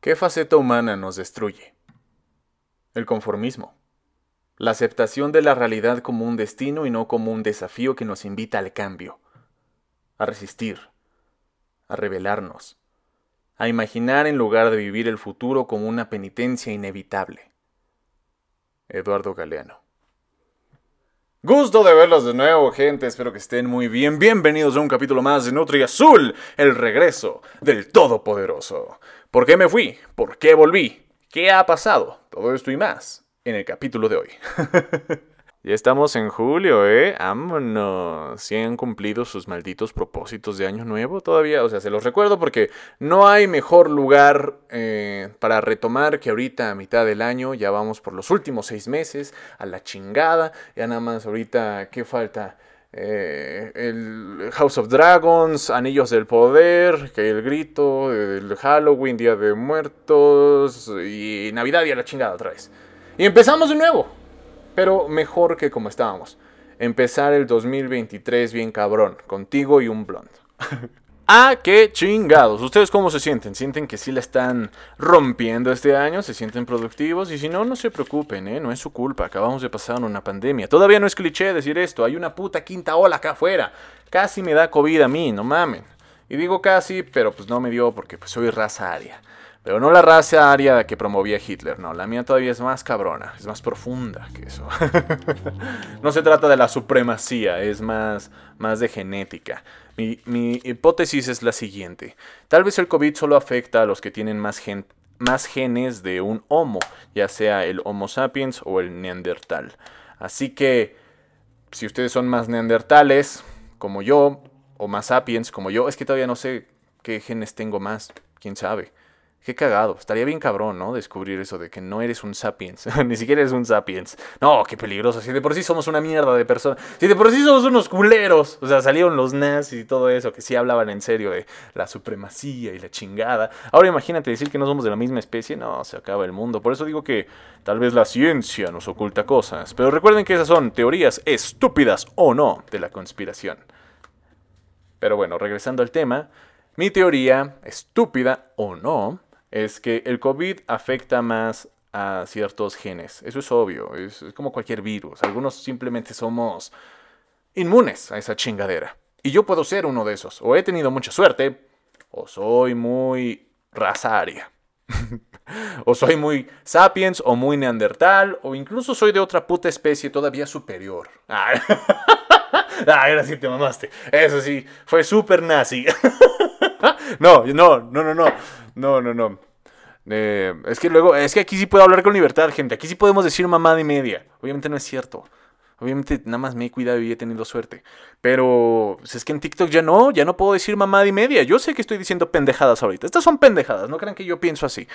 ¿Qué faceta humana nos destruye? El conformismo. La aceptación de la realidad como un destino y no como un desafío que nos invita al cambio, a resistir, a rebelarnos, a imaginar en lugar de vivir el futuro como una penitencia inevitable. Eduardo Galeano. Gusto de verlos de nuevo, gente. Espero que estén muy bien. Bienvenidos a un capítulo más de Nutri Azul, el regreso del Todopoderoso. ¿Por qué me fui? ¿Por qué volví? ¿Qué ha pasado? Todo esto y más en el capítulo de hoy. Ya estamos en julio, ¿eh? Vámonos. Si han cumplido sus malditos propósitos de año nuevo todavía. O sea, se los recuerdo porque no hay mejor lugar eh, para retomar que ahorita a mitad del año. Ya vamos por los últimos seis meses. A la chingada. Ya nada más ahorita, ¿qué falta? Eh, el House of Dragons, Anillos del Poder, que el grito, el Halloween, Día de Muertos y Navidad y a la chingada otra vez. Y empezamos de nuevo pero mejor que como estábamos. Empezar el 2023 bien cabrón, contigo y un blond. ¡Ah, qué chingados! ¿Ustedes cómo se sienten? ¿Sienten que sí la están rompiendo este año? ¿Se sienten productivos? Y si no, no se preocupen, ¿eh? No es su culpa. Acabamos de pasar una pandemia. Todavía no es cliché decir esto. Hay una puta quinta ola acá afuera. Casi me da COVID a mí, no mamen. Y digo casi, pero pues no me dio porque pues soy raza aria. Pero no la raza aria que promovía Hitler, no. La mía todavía es más cabrona, es más profunda que eso. no se trata de la supremacía, es más, más de genética. Mi, mi, hipótesis es la siguiente. Tal vez el COVID solo afecta a los que tienen más, más genes de un Homo, ya sea el Homo sapiens o el Neandertal. Así que, si ustedes son más neandertales, como yo, o más sapiens, como yo, es que todavía no sé qué genes tengo más, quién sabe. Qué cagado. Estaría bien cabrón, ¿no? Descubrir eso de que no eres un sapiens. Ni siquiera eres un sapiens. No, qué peligroso. Si de por sí somos una mierda de personas. Si de por sí somos unos culeros. O sea, salieron los nazis y todo eso, que sí hablaban en serio de la supremacía y la chingada. Ahora imagínate decir que no somos de la misma especie. No, se acaba el mundo. Por eso digo que tal vez la ciencia nos oculta cosas. Pero recuerden que esas son teorías estúpidas o no de la conspiración. Pero bueno, regresando al tema. Mi teoría, estúpida o no, es que el COVID afecta más a ciertos genes. Eso es obvio, es, como cualquier virus. Algunos simplemente somos inmunes a esa chingadera. Y yo puedo ser uno de esos. O he tenido mucha suerte, o soy muy razaria. o soy muy sapiens, o muy neandertal, o incluso soy de otra puta especie todavía superior. Ah ahora sí te mamaste. Eso sí, fue súper nazi. no, no, no, no, no. No, no, no. Eh, es que luego, es que aquí sí puedo hablar con libertad, gente. Aquí sí podemos decir mamada y media. Obviamente no es cierto. Obviamente nada más me he cuidado y he tenido suerte. Pero pues, es que en TikTok ya no, ya no puedo decir mamada y media. Yo sé que estoy diciendo pendejadas ahorita. Estas son pendejadas, no crean que yo pienso así.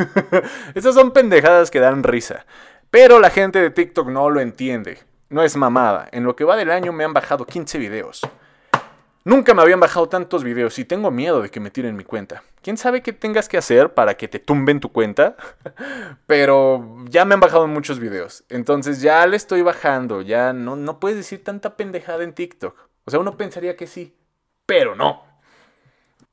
Estas son pendejadas que dan risa. Pero la gente de TikTok no lo entiende. No es mamada. En lo que va del año me han bajado 15 videos. Nunca me habían bajado tantos videos y tengo miedo de que me tiren mi cuenta. ¿Quién sabe qué tengas que hacer para que te tumben tu cuenta? Pero ya me han bajado muchos videos. Entonces ya le estoy bajando. Ya no, no puedes decir tanta pendejada en TikTok. O sea, uno pensaría que sí, pero no.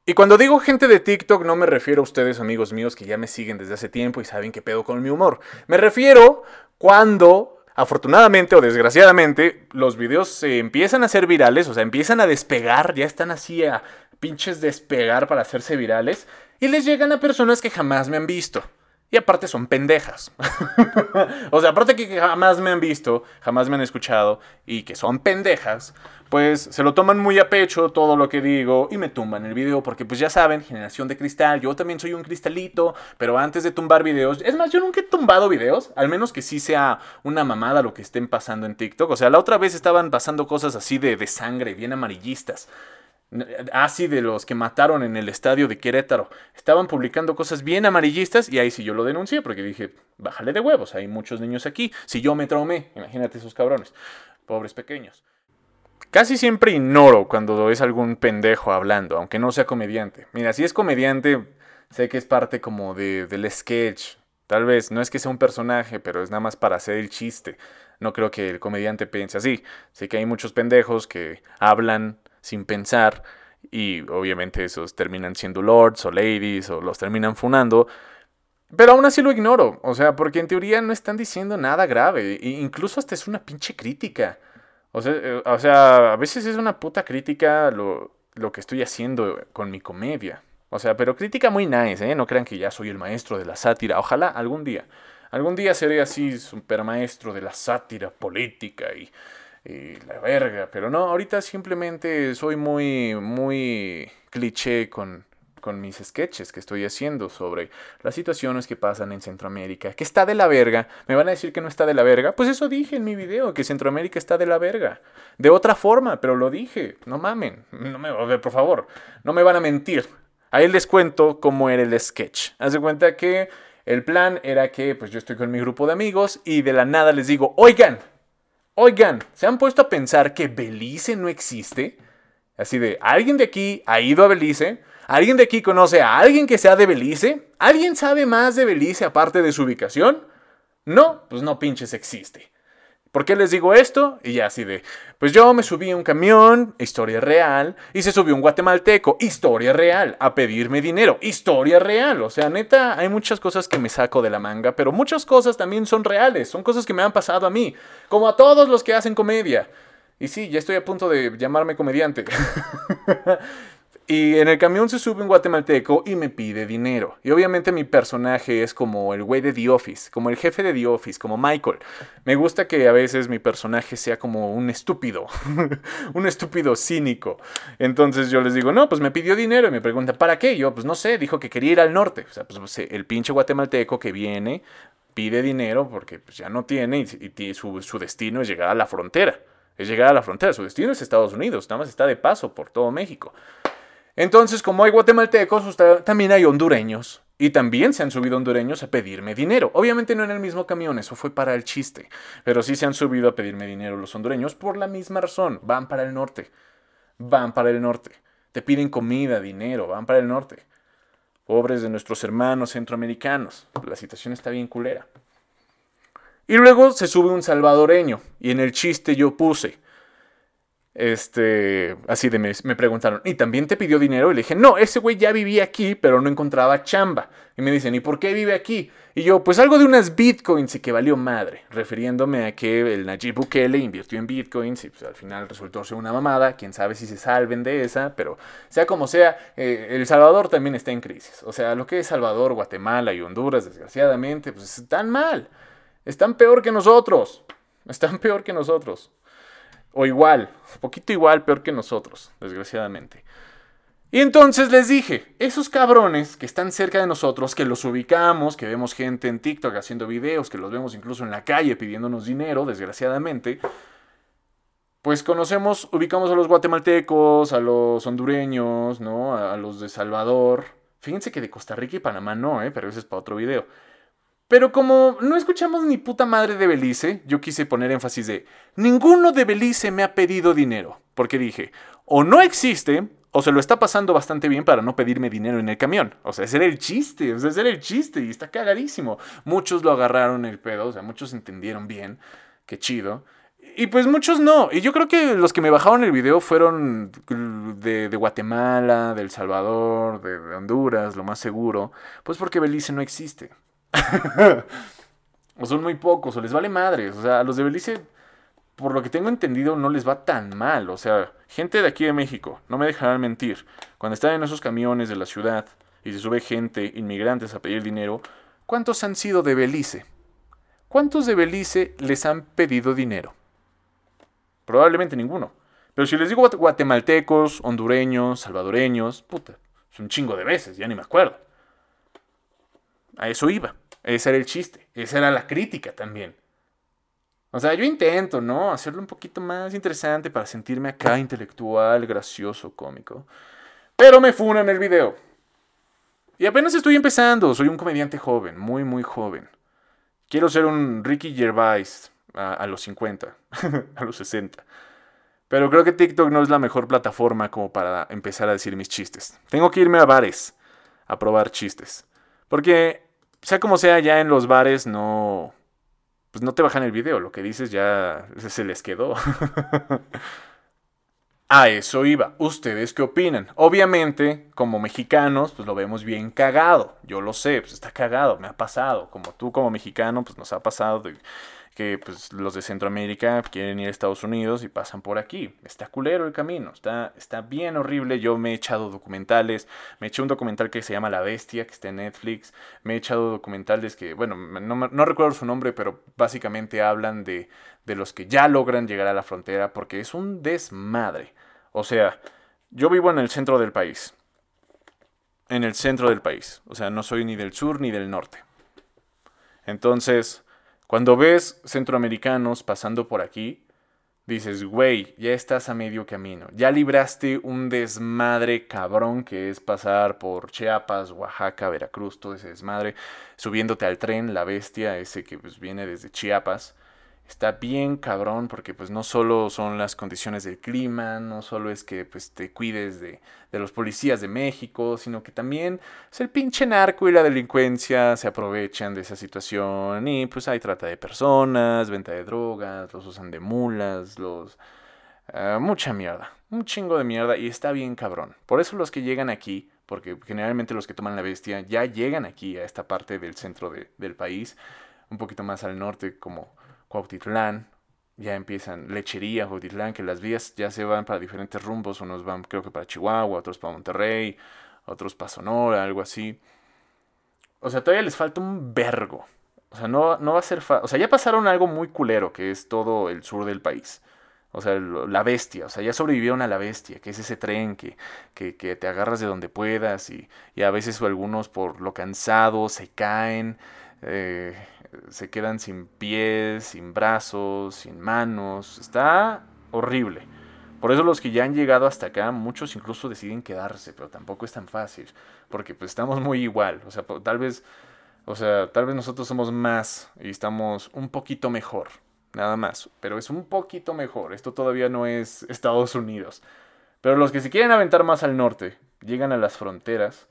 Y cuando digo gente de TikTok no me refiero a ustedes amigos míos que ya me siguen desde hace tiempo y saben qué pedo con mi humor. Me refiero cuando afortunadamente o desgraciadamente, los videos se empiezan a hacer virales, o sea, empiezan a despegar, ya están así a pinches despegar para hacerse virales, y les llegan a personas que jamás me han visto. Y aparte son pendejas. o sea, aparte que jamás me han visto, jamás me han escuchado y que son pendejas, pues se lo toman muy a pecho todo lo que digo y me tumban el video porque pues ya saben, generación de cristal, yo también soy un cristalito, pero antes de tumbar videos, es más, yo nunca he tumbado videos, al menos que sí sea una mamada lo que estén pasando en TikTok. O sea, la otra vez estaban pasando cosas así de, de sangre, bien amarillistas así de los que mataron en el estadio de Querétaro. Estaban publicando cosas bien amarillistas y ahí sí yo lo denuncié porque dije, bájale de huevos, hay muchos niños aquí. Si yo me traumé, imagínate esos cabrones, pobres pequeños. Casi siempre ignoro cuando es algún pendejo hablando, aunque no sea comediante. Mira, si es comediante, sé que es parte como de, del sketch. Tal vez no es que sea un personaje, pero es nada más para hacer el chiste. No creo que el comediante piense así. Sé que hay muchos pendejos que hablan sin pensar y obviamente esos terminan siendo lords o ladies o los terminan funando. Pero aún así lo ignoro, o sea, porque en teoría no están diciendo nada grave, e incluso hasta es una pinche crítica. O sea, eh, o sea, a veces es una puta crítica lo, lo que estoy haciendo con mi comedia. O sea, pero crítica muy nice, ¿eh? No crean que ya soy el maestro de la sátira. Ojalá algún día. Algún día seré así, super maestro de la sátira política y y la verga. Pero no, ahorita simplemente soy muy, muy cliché con, con mis sketches que estoy haciendo sobre las situaciones que pasan en Centroamérica, que está de la verga. ¿Me van a decir que no está de la verga? Pues eso dije en mi video, que Centroamérica está de la verga. De otra forma, pero lo dije. No mamen, no me, por favor, no me van a mentir. Ahí les cuento cómo era el sketch. Haz de cuenta que el plan era que pues yo estoy con mi grupo de amigos y de la nada les digo, oigan, Oigan, ¿se han puesto a pensar que Belice no existe? Así de, ¿alguien de aquí ha ido a Belice? ¿Alguien de aquí conoce a alguien que sea de Belice? ¿Alguien sabe más de Belice aparte de su ubicación? No, pues no pinches existe. ¿Por qué les digo esto? Y ya así de, pues yo me subí a un camión, historia real, y se subió un guatemalteco, historia real, a pedirme dinero, historia real. O sea, neta, hay muchas cosas que me saco de la manga, pero muchas cosas también son reales, son cosas que me han pasado a mí, como a todos los que hacen comedia. Y sí, ya estoy a punto de llamarme comediante. Y en el camión se sube un guatemalteco y me pide dinero. Y obviamente mi personaje es como el güey de The Office, como el jefe de The Office, como Michael. Me gusta que a veces mi personaje sea como un estúpido, un estúpido cínico. Entonces yo les digo, no, pues me pidió dinero y me pregunta, ¿para qué? Yo, pues no sé, dijo que quería ir al norte. O sea, pues el pinche guatemalteco que viene pide dinero porque pues, ya no tiene y, su destino es llegar a la frontera. Es llegar a la frontera. Su destino es Estados Unidos, nada más está de paso por todo México. Entonces, como hay guatemaltecos, también hay hondureños. Y también se han subido hondureños a pedirme dinero. Obviamente no en el mismo camión, eso fue para el chiste. Pero sí se han subido a pedirme dinero los hondureños por la misma razón. Van para el norte. Van para el norte. Te piden comida, dinero, van para el norte. Pobres de nuestros hermanos centroamericanos. La situación está bien culera. Y luego se sube un salvadoreño. Y en el chiste yo puse este, así de me, me, preguntaron, ¿y también te pidió dinero? Y le dije, no, ese güey ya vivía aquí, pero no encontraba chamba. Y me dicen, ¿y por qué vive aquí? Y yo, pues algo de unas bitcoins y que valió madre, refiriéndome a que el Najib Bukele invirtió en bitcoins y pues, al final resultó ser una mamada. Quién sabe si se salven de esa, pero sea como sea, eh, El Salvador también está en crisis. O sea, lo que es Salvador, Guatemala y Honduras, desgraciadamente, pues están mal. Están peor que nosotros. Están peor que nosotros. O igual, un poquito igual, peor que nosotros, desgraciadamente. Y entonces les dije, esos cabrones que están cerca de nosotros, que los ubicamos, que vemos gente en TikTok haciendo videos, que los vemos incluso en la calle pidiéndonos dinero, desgraciadamente, pues conocemos, ubicamos a los guatemaltecos, a los hondureños, ¿no? A, los de Salvador. Fíjense que de Costa Rica y Panamá no, ¿eh? Pero ese es para otro video. Pero como no escuchamos ni puta madre de Belice, yo quise poner énfasis de, ninguno de Belice me ha pedido dinero. Porque dije, o no existe, o se lo está pasando bastante bien para no pedirme dinero en el camión. O sea, ese era el chiste, o sea, ese era el chiste y está cagadísimo. Muchos lo agarraron el pedo, o sea, muchos entendieron bien, qué chido. Y pues muchos no. Y yo creo que los que me bajaron el video fueron de, Guatemala, de El Salvador, de Honduras, lo más seguro. Pues porque Belice no existe. o son muy pocos, o les vale madres. O sea, a los de Belice, por lo que tengo entendido, no les va tan mal. O sea, gente de aquí de México, no me dejarán mentir. Cuando están en esos camiones de la ciudad y se sube gente, inmigrantes, a pedir dinero, ¿cuántos han sido de Belice? ¿Cuántos de Belice les han pedido dinero? Probablemente ninguno. Pero si les digo guatemaltecos, hondureños, salvadoreños, puta, es un chingo de veces, ya ni me acuerdo. A eso iba. Ese era el chiste. Esa era la crítica también. O sea, yo intento, ¿no? Hacerlo un poquito más interesante para sentirme acá intelectual, gracioso, cómico. Pero me funan el video. Y apenas estoy empezando. Soy un comediante joven, muy, muy joven. Quiero ser un Ricky Gervais a, a los 50, a los 60. Pero creo que TikTok no es la mejor plataforma como para empezar a decir mis chistes. Tengo que irme a bares a probar chistes. Porque sea como sea, ya en los bares no. Pues no te bajan el video, lo que dices ya se les quedó. A eso iba. ¿Ustedes qué opinan? Obviamente, como mexicanos, pues lo vemos bien cagado. Yo lo sé, pues está cagado, me ha pasado. Como tú como mexicano, pues nos ha pasado que pues, los de Centroamérica quieren ir a Estados Unidos y pasan por aquí. Está culero el camino, está, está bien horrible. Yo me he echado documentales, me eché un documental que se llama La Bestia, que está en Netflix. Me he echado documentales que, bueno, no, no recuerdo su nombre, pero básicamente hablan de, de los que ya logran llegar a la frontera porque es un desmadre. O sea, yo vivo en el centro del país. En el centro del país. O sea, no soy ni del sur ni del norte. Entonces, cuando ves centroamericanos pasando por aquí, dices, güey, ya estás a medio camino. Ya libraste un desmadre cabrón que es pasar por Chiapas, Oaxaca, Veracruz, todo ese desmadre, subiéndote al tren, la bestia, ese que pues, viene desde Chiapas está bien cabrón porque pues no solo son las condiciones del clima, no solo es que pues te cuides de, de los policías de México, sino que también pues, el pinche narco y la delincuencia se aprovechan de esa situación y pues hay trata de personas, venta de drogas, los usan de mulas, los... Ah, mucha mierda, un chingo de mierda y está bien cabrón. Por eso los que llegan aquí, porque generalmente los que toman la bestia ya llegan aquí a esta parte del centro de, del país, un poquito más al norte como Cuautitlán, ya empiezan lechería, Cuautitlán, que las vías ya se van para diferentes rumbos, unos van creo que para Chihuahua, otros para Monterrey, otros para Sonora, algo así. O sea, todavía les falta un vergo. O sea, no, no va a ser fácil. O sea, ya pasaron algo muy culero, que es todo el sur del país. O sea, la bestia, o sea, ya sobrevivieron a la bestia, que es ese tren que, que, que te agarras de donde puedas y, y, a veces algunos por lo cansado se caen, eh, se quedan sin pies, sin brazos, sin manos. Está horrible. Por eso los que ya han llegado hasta acá, muchos incluso deciden quedarse, pero tampoco es tan fácil, porque pues estamos muy igual, o sea, tal vez, o sea, tal vez nosotros somos más y estamos un poquito mejor, nada más, pero es un poquito mejor, esto todavía no es Estados Unidos. Pero los que se quieren aventar más al norte, llegan a las fronteras,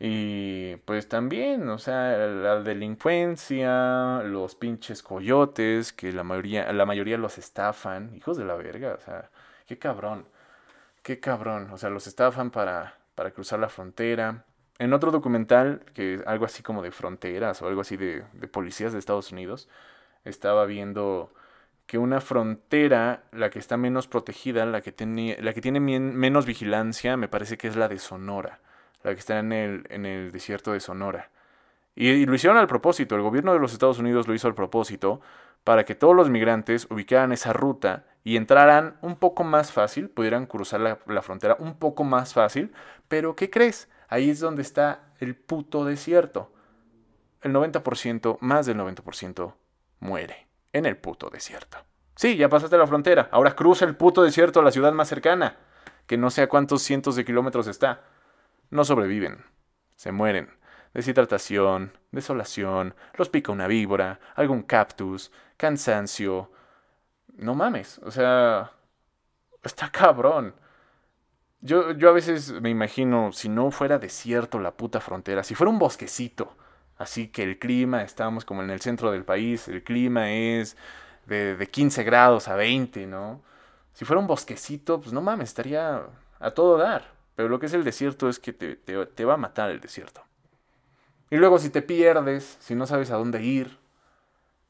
y pues también, o sea, la delincuencia, los pinches coyotes, que la mayoría, la mayoría los estafan, hijos de la verga, o sea, qué cabrón, qué cabrón, o sea, los estafan para, para cruzar la frontera. En otro documental, que es algo así como de fronteras o algo así de, de policías de Estados Unidos, estaba viendo que una frontera, la que está menos protegida, la que tiene, la que tiene menos vigilancia, me parece que es la de Sonora la que está en el, desierto de Sonora. Y, lo hicieron al propósito, el gobierno de los Estados Unidos lo hizo al propósito para que todos los migrantes ubicaran esa ruta y entraran un poco más fácil, pudieran cruzar la, la frontera un poco más fácil, pero ¿qué crees? Ahí es donde está el puto desierto. El 90%, más del 90%, muere en el puto desierto. Sí, ya pasaste la frontera, ahora cruza el puto desierto a la ciudad más cercana, que no sé a cuántos cientos de kilómetros está no sobreviven, se mueren. Deshidratación, desolación, los pica una víbora, algún cactus, cansancio. No mames, o sea, está cabrón. Yo, yo a veces me imagino, si no fuera desierto la puta frontera, si fuera un bosquecito, así que el clima, estamos como en el centro del país, el clima es de, de 15 grados a 20, ¿no? Si fuera un bosquecito, pues no mames, estaría a todo dar. Pero lo que es el desierto es que te, va a matar el desierto. Y luego si te pierdes, si no sabes a dónde ir,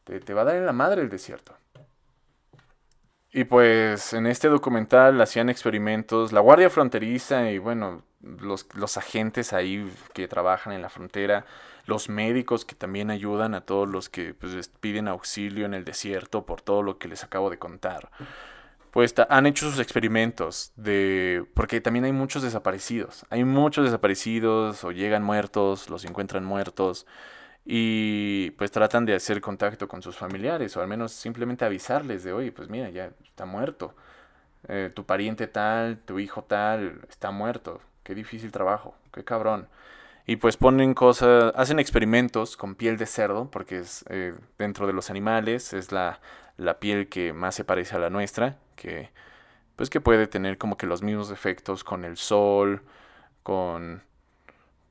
te, te va a dar en la madre el desierto. Y pues en este documental hacían experimentos, la Guardia Fronteriza y bueno, los, los, agentes ahí que trabajan en la frontera, los médicos que también ayudan a todos los que pues, piden auxilio en el desierto por todo lo que les acabo de contar pues han hecho sus experimentos de porque también hay muchos desaparecidos. Hay muchos desaparecidos o llegan muertos los encuentran muertos y pues tratan de hacer contacto con sus familiares o al menos simplemente avisarles de oye pues mira ya está muerto. Eh, tu pariente tal tu hijo tal está muerto. Qué difícil trabajo qué cabrón y pues ponen cosas hacen experimentos con piel de cerdo porque es eh, dentro de los animales es la la piel que más se parece a la nuestra que pues que puede tener como que los mismos efectos con el sol, con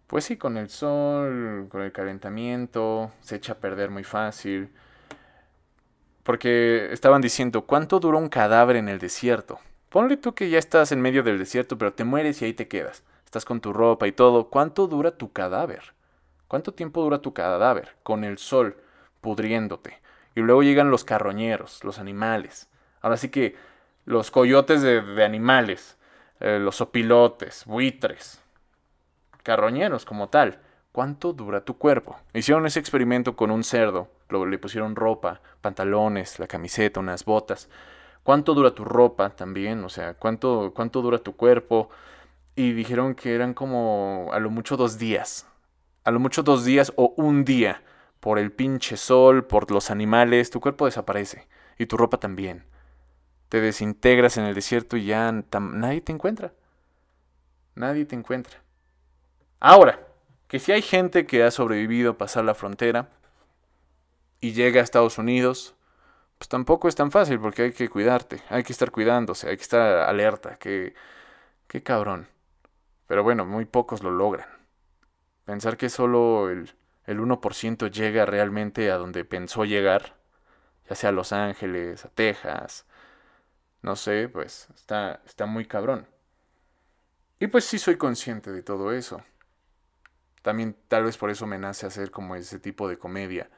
pues sí, con el sol, con el calentamiento, se echa a perder muy fácil. Porque estaban diciendo, ¿cuánto dura un cadáver en el desierto? Ponle tú que ya estás en medio del desierto, pero te mueres y ahí te quedas. Estás con tu ropa y todo. ¿Cuánto dura tu cadáver? ¿Cuánto tiempo dura tu cadáver? Con el sol pudriéndote. Y luego llegan los carroñeros, los animales. Ahora sí que los coyotes de, animales, eh, los opilotes, buitres, carroñeros como tal. ¿Cuánto dura tu cuerpo? Hicieron ese experimento con un cerdo, le pusieron ropa, pantalones, la camiseta, unas botas. ¿Cuánto dura tu ropa también? O sea, ¿cuánto, cuánto dura tu cuerpo? Y dijeron que eran como a lo mucho dos días. A lo mucho dos días o un día. Por el pinche sol, por los animales, tu cuerpo desaparece. Y tu ropa también. Te desintegras en el desierto y ya nadie te encuentra. Nadie te encuentra. Ahora, que si hay gente que ha sobrevivido a pasar la frontera y llega a Estados Unidos, pues tampoco es tan fácil porque hay que cuidarte, hay que estar cuidándose, hay que estar alerta, que qué cabrón. Pero bueno, muy pocos lo logran. Pensar que solo el, el 1% llega realmente a donde pensó llegar, ya sea a Los Ángeles, a Texas, no sé, pues está, está muy cabrón. Y pues sí soy consciente de todo eso. También tal vez por eso me nace hacer como ese tipo de comedia.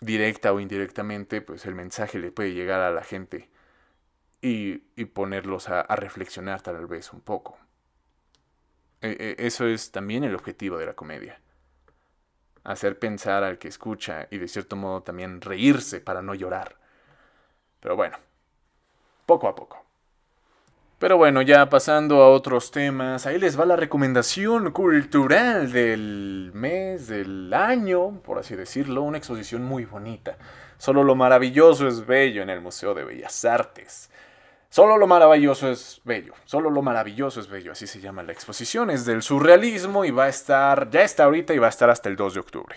Directa o indirectamente, pues el mensaje le puede llegar a la gente y, y ponerlos a, a, reflexionar tal vez un poco. E, e, eso es también el objetivo de la comedia. Hacer pensar al que escucha y de cierto modo también reírse para no llorar. Pero bueno, poco a poco. Pero bueno, ya pasando a otros temas, ahí les va la recomendación cultural del mes, del año, por así decirlo, una exposición muy bonita. Solo lo maravilloso es bello en el Museo de Bellas Artes. Solo lo maravilloso es bello, solo lo maravilloso es bello, así se llama la exposición, es del surrealismo y va a estar, ya está ahorita y va a estar hasta el 2 de octubre.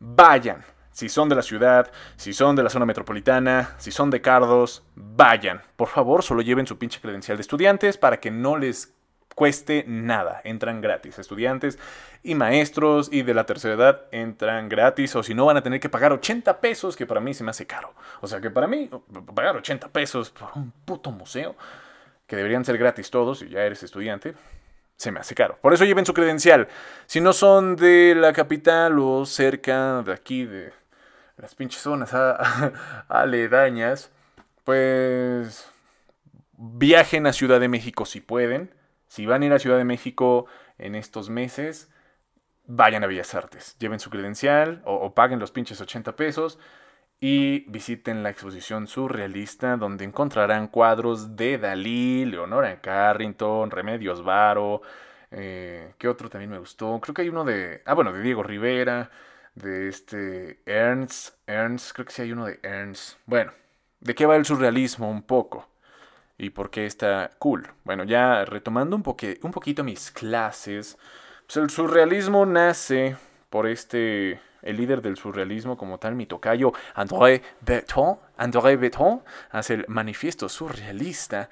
Vayan, si son de la ciudad, si son de la zona metropolitana, si son de Cardos, vayan. Por favor, solo lleven su pinche credencial de estudiantes para que no les cueste nada. Entran gratis. Estudiantes y maestros y de la tercera edad entran gratis. O si no, van a tener que pagar 80 pesos, que para mí se me hace caro. O sea que para mí, pagar 80 pesos por un puto museo, que deberían ser gratis todos si ya eres estudiante, se me hace caro. Por eso lleven su credencial. Si no son de la capital o cerca de aquí, de las pinches zonas aledañas, pues viajen a Ciudad de México si pueden. Si van a ir a Ciudad de México en estos meses, vayan a Bellas Artes. Lleven su credencial o, paguen los pinches 80 pesos y visiten la exposición surrealista donde encontrarán cuadros de Dalí, Leonora Carrington, Remedios Varo. Eh, ¿Qué otro también me gustó? Creo que hay uno de... Ah, bueno, de Diego Rivera de este Ernst, Ernst, creo que sí hay uno de Ernst. Bueno, ¿de qué va el surrealismo un poco? ¿Y por qué está cool? Bueno, ya retomando un, un poquito mis clases, pues el surrealismo nace por este, el líder del surrealismo como tal, mi tocayo, André Breton. André Breton hace el manifiesto surrealista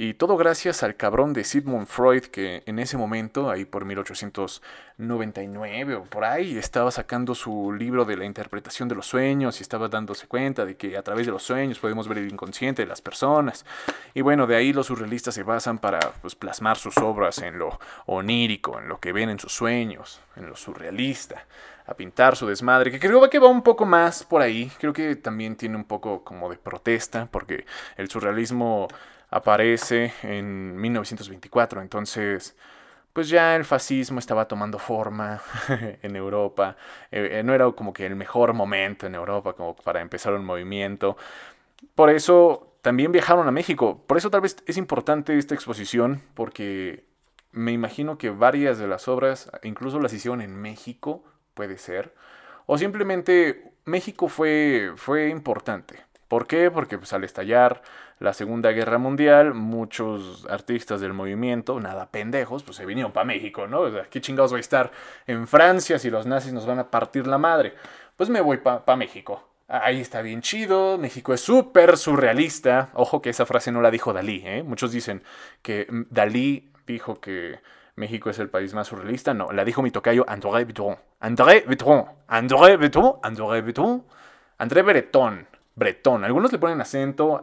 y todo gracias al cabrón de Sigmund Freud que en ese momento, ahí por 1899 o por ahí, estaba sacando su libro de la interpretación de los sueños y estaba dándose cuenta de que a través de los sueños podemos ver el inconsciente de las personas. Y bueno, de ahí los surrealistas se basan para pues, plasmar sus obras en lo onírico, en lo que ven en sus sueños, en lo surrealista a pintar su desmadre, que creo que va un poco más por ahí, creo que también tiene un poco como de protesta, porque el surrealismo aparece en 1924, entonces pues ya el fascismo estaba tomando forma en Europa, eh, eh, no era como que el mejor momento en Europa como para empezar un movimiento. Por eso también viajaron a México, por eso tal vez es importante esta exposición, porque me imagino que varias de las obras incluso las hicieron en México, puede ser, o simplemente México fue, fue importante. ¿Por qué? Porque pues, al estallar la Segunda Guerra Mundial, muchos artistas del movimiento, nada pendejos, pues se vinieron para México, ¿no? O sea, ¿qué chingados voy a estar en Francia si los nazis nos van a partir la madre? Pues me voy para México. Ahí está bien chido, México es súper surrealista. Ojo que esa frase no la dijo Dalí, ¿eh? Muchos dicen que Dalí dijo que México es el país más surrealista. No, la dijo mi tocayo André Breton. André Breton. André Breton. André Breton. André Breton bretón. Algunos le ponen acento,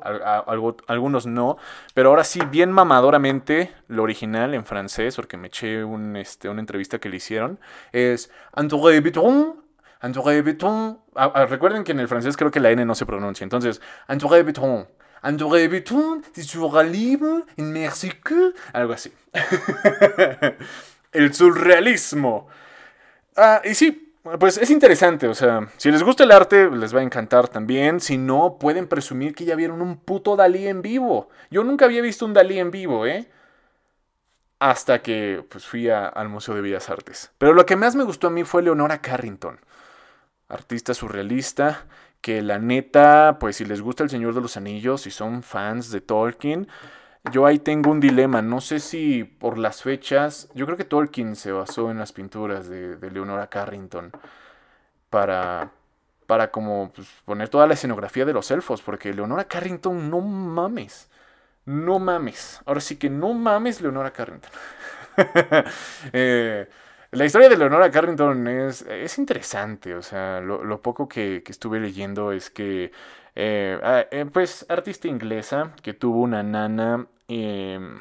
algunos no, pero ahora sí, bien mamadoramente, lo original en francés, porque me eché un, este, una entrevista que le hicieron, es André Breton. André Breton. Ah, ah, recuerden que en el francés creo que la N no se pronuncia. Entonces, André Breton. André Breton, libre en México. Algo así. el surrealismo. Ah, y sí, pues es interesante, o sea, si les gusta el arte, les va a encantar también. Si no, pueden presumir que ya vieron un puto Dalí en vivo. Yo nunca había visto un Dalí en vivo, ¿eh? Hasta que pues, fui al Museo de Bellas Artes. Pero lo que más me gustó a mí fue Leonora Carrington, artista surrealista, que la neta, pues si les gusta El Señor de los Anillos, y son fans de Tolkien, yo ahí tengo un dilema, no sé si por las fechas, yo creo que Tolkien se basó en las pinturas de, Leonora Carrington para, para como pues, poner toda la escenografía de los elfos, porque Leonora Carrington, no mames, no mames, ahora sí que no mames Leonora Carrington. Eh, la historia de Leonora Carrington es, es interesante, o sea, lo, poco que, estuve leyendo es que eh, ah, eh, pues artista inglesa que tuvo una nana, em,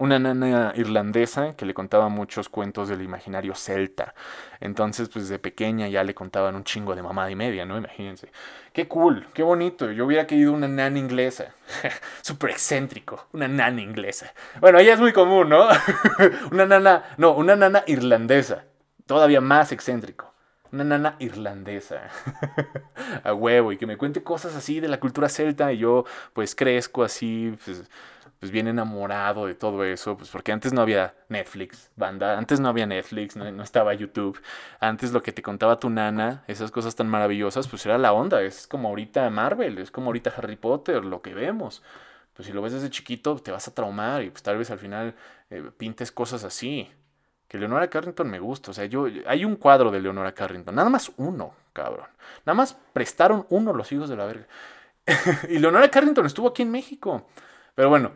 una nana irlandesa que le contaba muchos cuentos del imaginario celta. Entonces, pues de pequeña ya le contaban un chingo de mamada y media, ¿no? Imagínense. Qué cool, qué bonito. Yo hubiera querido una nana inglesa. Súper excéntrico, una nana inglesa. Bueno, ella es muy común, ¿no? una nana, no, una nana irlandesa. Todavía más excéntrico una nana irlandesa a huevo y que me cuente cosas así de la cultura celta y yo pues crezco así pues, pues, bien enamorado de todo eso pues porque antes no había Netflix banda antes no había Netflix no, no, estaba YouTube antes lo que te contaba tu nana esas cosas tan maravillosas pues era la onda es como ahorita Marvel es como ahorita Harry Potter lo que vemos pues si lo ves desde chiquito te vas a traumar y pues tal vez al final eh, pintes cosas así que Leonora Carrington me gusta. O sea, yo, hay un cuadro de Leonora Carrington. Nada más uno, cabrón. Nada más prestaron uno los hijos de la verga. y Leonora Carrington estuvo aquí en México. Pero bueno,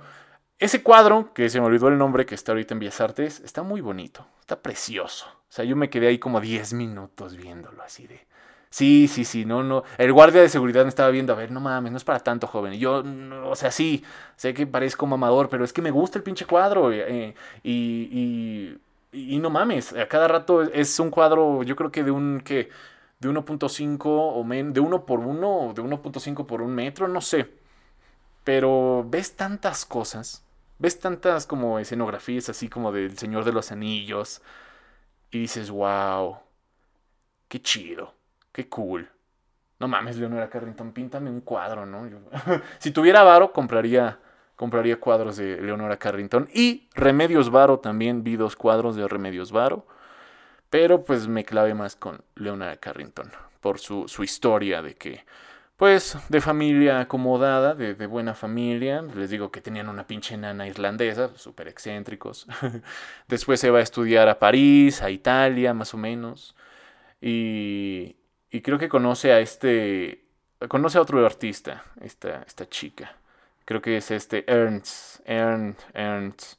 ese cuadro, que se me olvidó el nombre, que está ahorita en Bellas Artes, está muy bonito. Está precioso. O sea, yo me quedé ahí como 10 minutos viéndolo así de... Sí, sí, sí, no, no. El guardia de seguridad me estaba viendo, a ver, no mames, no es para tanto joven. Y yo, o sea, sí, sé que parezco mamador, pero es que me gusta el pinche cuadro. Eh, y y, no mames, a cada rato es un cuadro, yo creo que de un que de 1.5 o men, de 1 por 1 o de 1.5 por un metro, no sé. Pero ves tantas cosas, ves tantas como escenografías así como del Señor de los Anillos y dices, wow, qué chido, qué cool. No mames, Leonora Carrington, píntame un cuadro, ¿no? si tuviera varo, compraría compraría cuadros de Leonora Carrington. Y Remedios Varo también vi dos cuadros de Remedios Varo. Pero pues me clave más con Leonora Carrington. Por su, historia de que, pues, de familia acomodada, de, buena familia. Les digo que tenían una pinche nana irlandesa, súper excéntricos. Después se va a estudiar a París, a Italia, más o menos. Y, y creo que conoce a este. Conoce a otro artista, esta, esta chica. Creo que es este Ernst, Ernst, Ernst.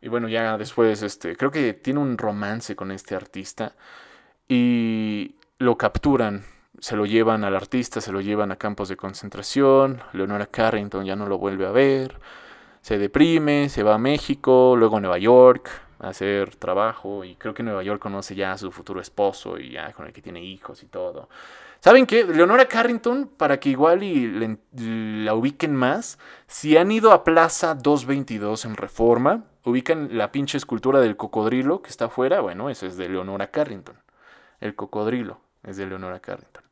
Y bueno, ya después, este, creo que tiene un romance con este artista. Y lo capturan, se lo llevan al artista, se lo llevan a campos de concentración. Leonora Carrington ya no lo vuelve a ver. Se deprime, se va a México, luego a Nueva York a hacer trabajo. Y creo que Nueva York conoce ya a su futuro esposo y ya con el que tiene hijos y todo. ¿Saben qué? Leonora Carrington, para que igual y la ubiquen más, si han ido a Plaza 222 en Reforma, ubican la pinche escultura del cocodrilo que está afuera, bueno, ese es de Leonora Carrington. El cocodrilo es de Leonora Carrington.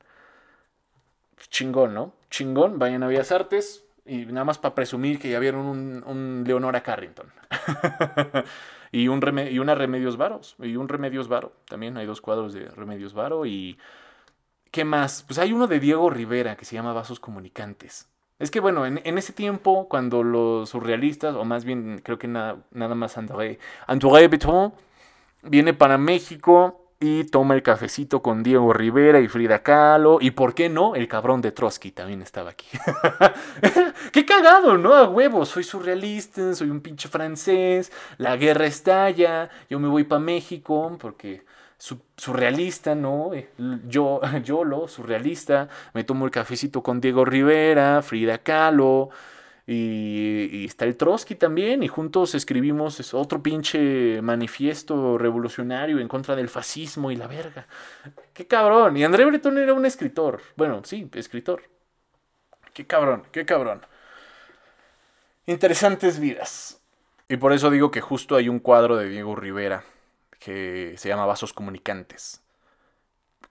Chingón, ¿no? Chingón, vayan a Bellas Artes y nada más para presumir que ya vieron un, Leonora Carrington. y, un y una Remedios Varos, y un Remedios Varo. También hay dos cuadros de Remedios Varo y ¿Qué más? Pues hay uno de Diego Rivera que se llama Vasos Comunicantes. Es que bueno, en, ese tiempo, cuando los surrealistas, o más bien creo que nada más André, André Beton viene para México y toma el cafecito con Diego Rivera y Frida Kahlo. Y por qué no, el cabrón de Trotsky también estaba aquí. qué cagado, ¿no? A huevo, soy surrealista, soy un pinche francés, la guerra estalla, yo me voy para México porque surrealista, ¿no? Yo, yo lo surrealista, me tomo el cafecito con Diego Rivera, Frida Kahlo, y, está el Trotsky también, y juntos escribimos otro pinche manifiesto revolucionario en contra del fascismo y la verga. Qué cabrón. Y André Breton era un escritor. Bueno, sí, escritor. Qué cabrón, qué cabrón. Interesantes vidas. Y por eso digo que justo hay un cuadro de Diego Rivera que se llama Vasos Comunicantes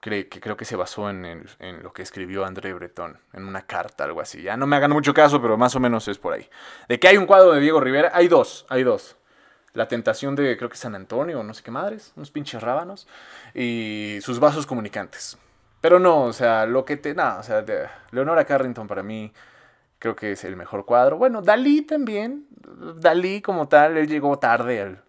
que creo que se basó en, lo que escribió André Breton, en una carta, algo así. Ya no me hagan mucho caso, pero más o menos es por ahí. De que hay un cuadro de Diego Rivera, hay dos, hay dos. La tentación de, creo que San Antonio, no sé qué madres, unos pinches rábanos, y sus vasos comunicantes. Pero no, o sea, lo que te. No, o sea, Leonora Carrington para mí creo que es el mejor cuadro. Bueno, Dalí también. Dalí como tal, él llegó tarde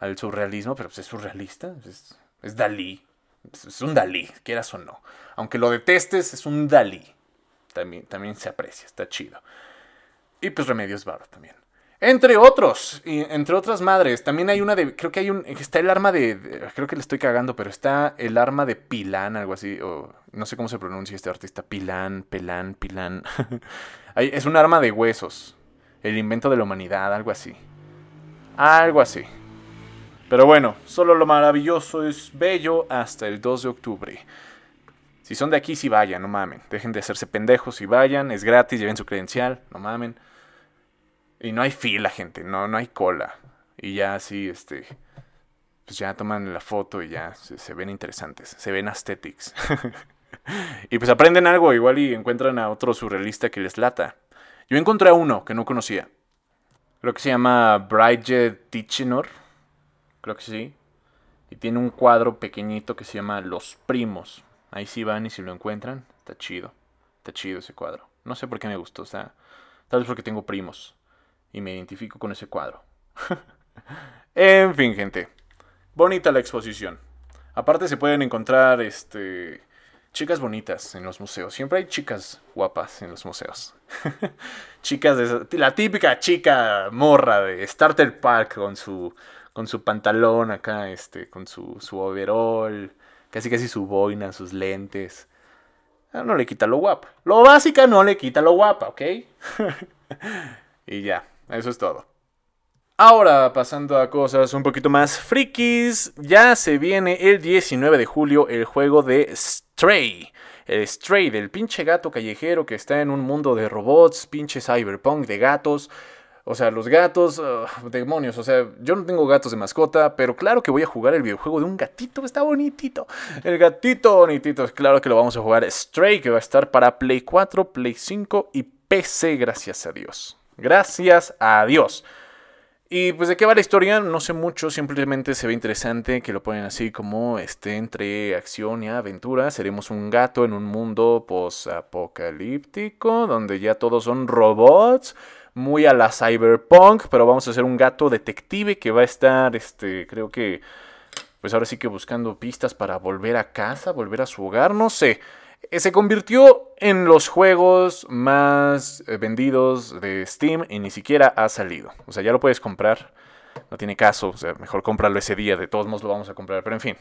al, surrealismo, pero pues es surrealista, es, es Dalí. Es un Dalí, quieras o no. Aunque lo detestes, es un Dalí. También, también se aprecia, está chido. Y pues Remedios Varo también. Entre otros, y entre otras madres, también hay una de, creo que hay un, está el arma de, creo que le estoy cagando, pero está el arma de Pilán, algo así, o no sé cómo se pronuncia este artista, Pilán, Pelán, Pilán. es un arma de huesos, el invento de la humanidad, algo así. Algo así. Pero bueno, solo lo maravilloso es bello hasta el 2 de octubre. Si son de aquí, sí vayan, no mamen. Dejen de hacerse pendejos y vayan. Es gratis, lleven su credencial, no mamen. Y no hay fila, gente, no, no hay cola. Y ya así, este. Pues ya toman la foto y ya se, ven interesantes. Se ven aesthetics. y pues aprenden algo, igual y encuentran a otro surrealista que les lata. Yo encontré a uno que no conocía. Creo que se llama Bridget Tichenor creo que sí. Y tiene un cuadro pequeñito que se llama Los Primos. Ahí sí van y si lo encuentran, está chido. Está chido ese cuadro. No sé por qué me gustó, o sea, tal vez porque tengo primos y me identifico con ese cuadro. en fin, gente. Bonita la exposición. Aparte se pueden encontrar este chicas bonitas en los museos. Siempre hay chicas guapas en los museos. chicas de la típica chica morra de Starter Park con su con su pantalón acá, este, con su, su overall, casi casi su boina, sus lentes. Ah, no le quita lo guapa. Lo básica no le quita lo guapa, ¿ok? y ya, eso es todo. Ahora, pasando a cosas un poquito más frikis, ya se viene el 19 de julio el juego de Stray. El Stray, del pinche gato callejero que está en un mundo de robots, pinche cyberpunk de gatos. O sea, los gatos, demonios, o sea, yo no tengo gatos de mascota, pero claro que voy a jugar el videojuego de un gatito, está bonitito. El gatito bonitito, claro que lo vamos a jugar Stray, que va a estar para Play 4, Play 5 y PC, gracias a Dios. Gracias a Dios. Y pues de qué va la historia, no sé mucho, simplemente se ve interesante que lo ponen así como este entre acción y aventura. Seremos un gato en un mundo post-apocalíptico donde ya todos son robots muy a la cyberpunk, pero vamos a hacer un gato detective que va a estar, este, creo que, pues ahora sí que buscando pistas para volver a casa, volver a su hogar, no sé. Eh, se convirtió en los juegos más eh, vendidos de Steam y ni siquiera ha salido. O sea, ya lo puedes comprar. No tiene caso, o sea, mejor cómpralo ese día, de todos modos lo vamos a comprar, pero en fin.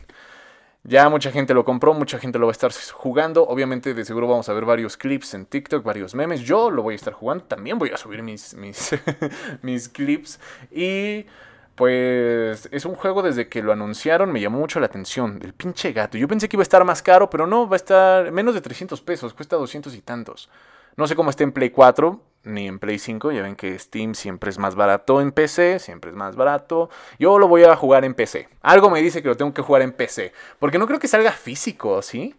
Ya mucha gente lo compró, mucha gente lo va a estar jugando. Obviamente, de seguro vamos a ver varios clips en TikTok, varios memes. Yo lo voy a estar jugando. También voy a subir mis, mis, mis clips. Y pues es un juego desde que lo anunciaron, me llamó mucho la atención. El pinche gato. Yo pensé que iba a estar más caro, pero no, va a estar menos de 300 pesos. Cuesta 200 y tantos. No sé cómo está en Play 4 ni en Play 5. Ya ven que Steam siempre es más barato en PC, siempre es más barato. Yo lo voy a jugar en PC. Algo me dice que lo tengo que jugar en PC. Porque no creo que salga físico, ¿sí?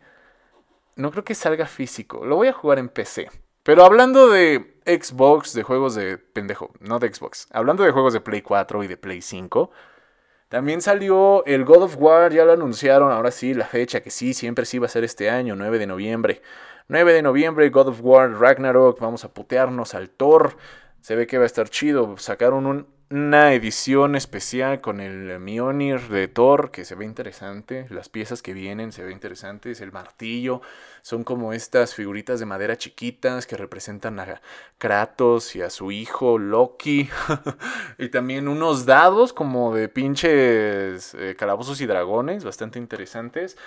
No creo que salga físico. Lo voy a jugar en PC. Pero hablando de Xbox, de juegos de pendejo, no de Xbox. Hablando de juegos de Play 4 y de Play 5. También salió el God of War, ya lo anunciaron, ahora sí, la fecha que sí, siempre sí va a ser este año, 9 de noviembre. 9 de noviembre, God of War Ragnarok, vamos a putearnos al Thor. Se ve que va a estar chido. Sacaron un una edición especial con el Mjolnir de Thor que se ve interesante. Las piezas que vienen se ve interesantes. El martillo son como estas figuritas de madera chiquitas que representan a Kratos y a su hijo Loki. y también unos dados como de pinches eh, calabozos y dragones, bastante interesantes.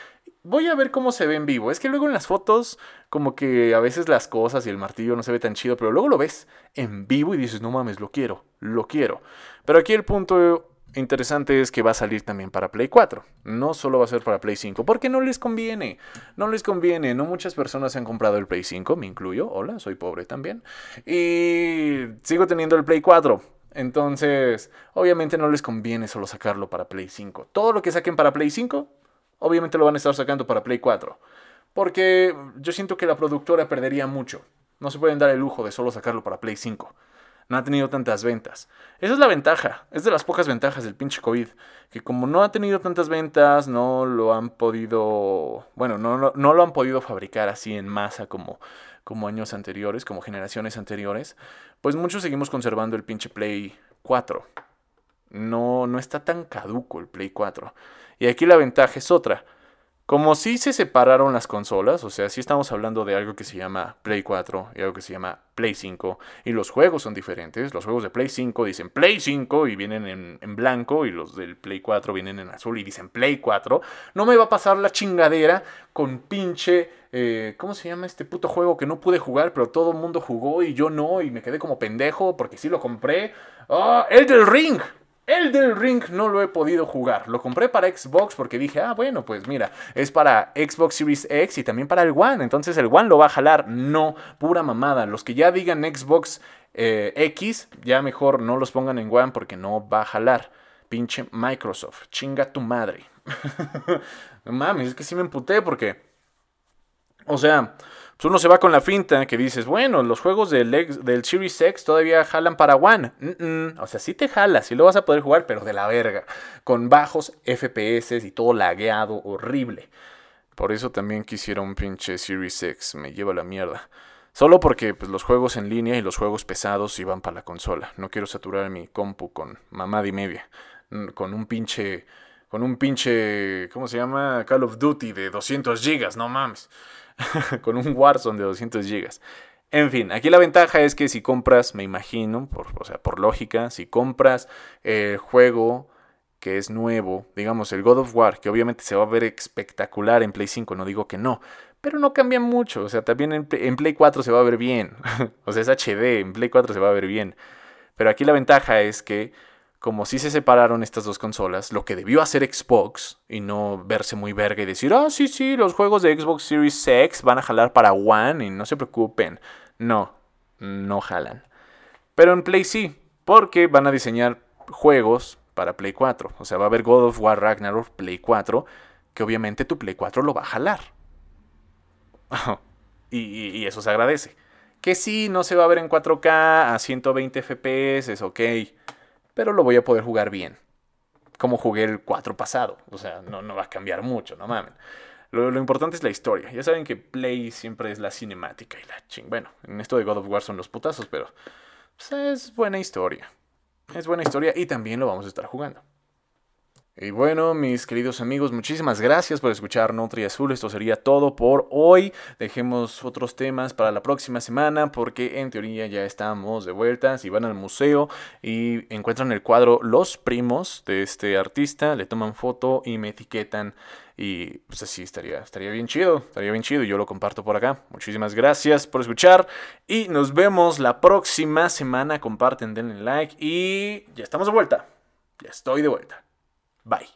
Voy a ver cómo se ve en vivo. Es que luego en las fotos, como que a veces las cosas y el martillo no se ve tan chido, pero luego lo ves en vivo y dices, no mames, lo quiero lo quiero. Pero aquí el punto interesante es que va a salir también para Play 4. No solo va a ser para Play 5, porque no les conviene. No les conviene. No muchas personas han comprado el Play 5, me incluyo. Hola, soy pobre también. Y sigo teniendo el Play 4. Entonces, obviamente no les conviene solo sacarlo para Play 5. Todo lo que saquen para Play 5, obviamente lo van a estar sacando para Play 4. Porque yo siento que la productora perdería mucho. No se pueden dar el lujo de solo sacarlo para Play 5 no ha tenido tantas ventas. Esa es la ventaja, es de las pocas ventajas del pinche COVID, que como no ha tenido tantas ventas, no lo han podido, bueno, no, no, lo han podido fabricar así en masa como, como años anteriores, como generaciones anteriores, pues muchos seguimos conservando el pinche Play 4. No, no está tan caduco el Play 4. Y aquí la ventaja es otra. Como si se separaron las consolas, o sea, si estamos hablando de algo que se llama Play 4 y algo que se llama Play 5, y los juegos son diferentes. Los juegos de Play 5 dicen Play 5 y vienen en, blanco, y los del Play 4 vienen en azul y dicen Play 4. No me va a pasar la chingadera con pinche. Eh, ¿Cómo se llama este puto juego que no pude jugar, pero todo el mundo jugó y yo no, y me quedé como pendejo porque sí lo compré? ¡Ah! ¡El del Ring! El del Ring no lo he podido jugar. Lo compré para Xbox porque dije, ah, bueno, pues mira, es para Xbox Series X y también para el One. Entonces el One lo va a jalar. No, pura mamada. Los que ya digan Xbox eh, X, ya mejor no los pongan en One porque no va a jalar. Pinche Microsoft, chinga tu madre. no mames, es que sí me emputé porque. O sea, pues uno se va con la finta que dices, bueno, los juegos del, del Series X todavía jalan para One. O sea, sí te jala, sí lo vas a poder jugar, pero de la verga. Con bajos FPS y todo lagueado, horrible. Por eso también quisiera un pinche Series X, me lleva la mierda. Solo porque pues, los juegos en línea y los juegos pesados iban para la consola. No quiero saturar mi compu con mamada y media. Con un pinche. Con un pinche. ¿Cómo se llama? Call of Duty de 200 gigas, no mames. con un Warzone de 200 GB. En fin, aquí la ventaja es que si compras, me imagino, por, o sea, por lógica, si compras el juego que es nuevo, digamos el God of War, que obviamente se va a ver espectacular en Play 5, no digo que no, pero no cambia mucho, o sea, también en, en Play 4 se va a ver bien, o sea, es HD, en Play 4 se va a ver bien, pero aquí la ventaja es que como si se separaron estas dos consolas, lo que debió hacer Xbox y no verse muy verga y decir, ah, sí, sí, los juegos de Xbox Series X van a jalar para One y no se preocupen. No, no jalan. Pero en Play sí, porque van a diseñar juegos para Play 4. O sea, va a haber God of War Ragnarok Play 4, que obviamente tu Play 4 lo va a jalar. y, y, eso se agradece. Que sí, no se va a ver en 4K a 120 FPS, ok pero lo voy a poder jugar bien. Como jugué el 4 pasado. O sea, no, no va a cambiar mucho, no mames. Lo, importante es la historia. Ya saben que Play siempre es la cinemática y la ching. Bueno, en esto de God of War son los putazos, pero pues, es buena historia. Es buena historia y también lo vamos a estar jugando. Y bueno, mis queridos amigos, muchísimas gracias por escuchar Nutri Azul. Esto sería todo por hoy. Dejemos otros temas para la próxima semana porque en teoría ya estamos de vuelta. Si van al museo y encuentran el cuadro Los Primos de este artista, le toman foto y me etiquetan. Y pues así estaría, estaría bien chido, estaría bien chido yo lo comparto por acá. Muchísimas gracias por escuchar y nos vemos la próxima semana. Comparten, denle like y ya estamos de vuelta. Ya estoy de vuelta. Bye.